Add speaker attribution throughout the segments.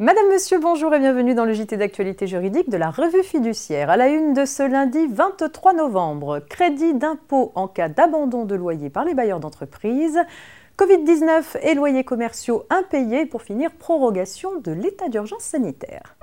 Speaker 1: messieurs, bonjour et bienvenue dans le JT d'actualité juridique de la revue fiduciaire. À la une de ce lundi 23 novembre, crédit d'impôt en cas d'abandon de loyer par les bailleurs d'entreprise. Covid-19 et loyers commerciaux impayés pour finir prorogation de l'état d'urgence sanitaire.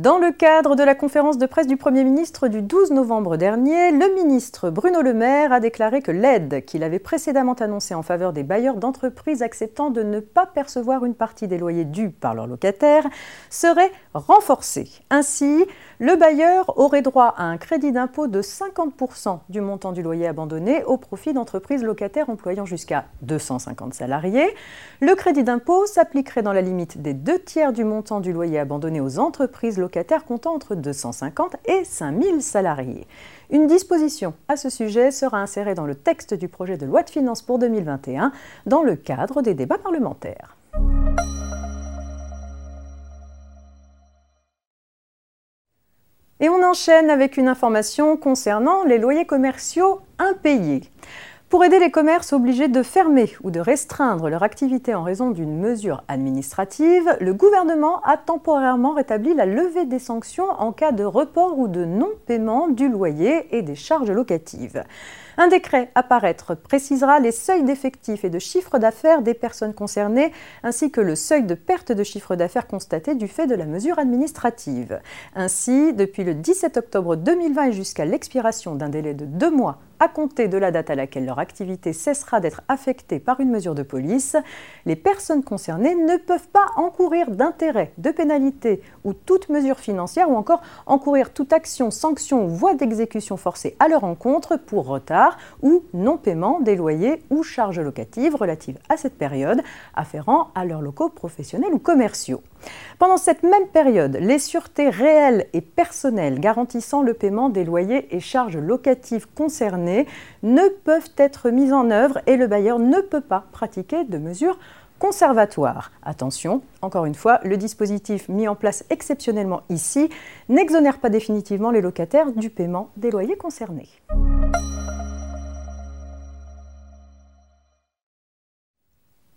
Speaker 1: Dans le cadre de la conférence de presse du Premier ministre du 12 novembre dernier, le ministre Bruno Le Maire a déclaré que l'aide qu'il avait précédemment annoncée en faveur des bailleurs d'entreprises acceptant de ne pas percevoir une partie des loyers dus par leurs locataires serait renforcée. Ainsi, le bailleur aurait droit à un crédit d'impôt de 50% du montant du loyer abandonné au profit d'entreprises locataires employant jusqu'à 250 salariés. Le crédit d'impôt s'appliquerait dans la limite des deux tiers du montant du loyer abandonné aux entreprises locataires comptant entre 250 et 5000 salariés. Une disposition à ce sujet sera insérée dans le texte du projet de loi de finances pour 2021 dans le cadre des débats parlementaires. Et on enchaîne avec une information concernant les loyers commerciaux impayés. Pour aider les commerces obligés de fermer ou de restreindre leur activité en raison d'une mesure administrative, le gouvernement a temporairement rétabli la levée des sanctions en cas de report ou de non-paiement du loyer et des charges locatives. Un décret à paraître précisera les seuils d'effectifs et de chiffre d'affaires des personnes concernées, ainsi que le seuil de perte de chiffre d'affaires constaté du fait de la mesure administrative. Ainsi, depuis le 17 octobre 2020 et jusqu'à l'expiration d'un délai de deux mois à compter de la date à laquelle leur activité cessera d'être affectée par une mesure de police, les personnes concernées ne peuvent pas encourir d'intérêts, de pénalités ou toute mesure financière ou encore encourir toute action, sanction ou voie d'exécution forcée à leur encontre pour retard ou non-paiement des loyers ou charges locatives relatives à cette période afférents à leurs locaux professionnels ou commerciaux. Pendant cette même période, les sûretés réelles et personnelles garantissant le paiement des loyers et charges locatives concernées ne peuvent être mises en œuvre et le bailleur ne peut pas pratiquer de mesures conservatoires. Attention, encore une fois, le dispositif mis en place exceptionnellement ici n'exonère pas définitivement les locataires du paiement des loyers concernés.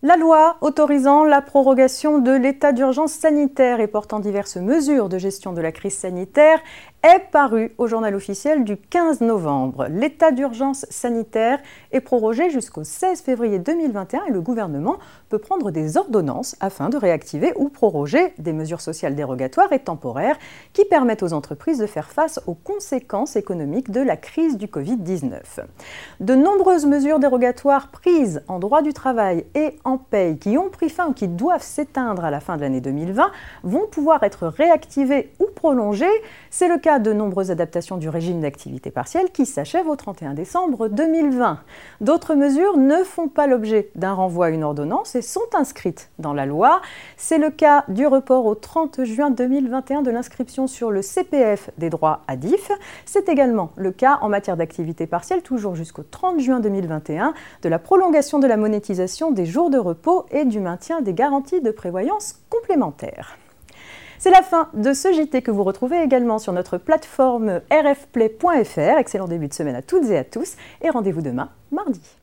Speaker 1: La loi autorisant la prorogation de l'état d'urgence sanitaire et portant diverses mesures de gestion de la crise sanitaire est parue au journal officiel du 15 novembre. L'état d'urgence sanitaire est prorogé jusqu'au 16 février 2021 et le gouvernement peut prendre des ordonnances afin de réactiver ou proroger des mesures sociales dérogatoires et temporaires qui permettent aux entreprises de faire face aux conséquences économiques de la crise du Covid-19. De nombreuses mesures dérogatoires prises en droit du travail et en paye qui ont pris fin ou qui doivent s'éteindre à la fin de l'année 2020 vont pouvoir être réactivées ou prolongées. C'est le cas de nombreuses adaptations du régime d'activité partielle qui s'achève au 31 décembre 2020. D'autres mesures ne font pas l'objet d'un renvoi à une ordonnance et sont inscrites dans la loi. C'est le cas du report au 30 juin 2021 de l'inscription sur le CPF des droits à DIF. C'est également le cas en matière d'activité partielle, toujours jusqu'au 30 juin 2021, de la prolongation de la monétisation des jours de repos et du maintien des garanties de prévoyance complémentaires. C'est la fin de ce JT que vous retrouvez également sur notre plateforme rfplay.fr. Excellent début de semaine à toutes et à tous et rendez-vous demain, mardi.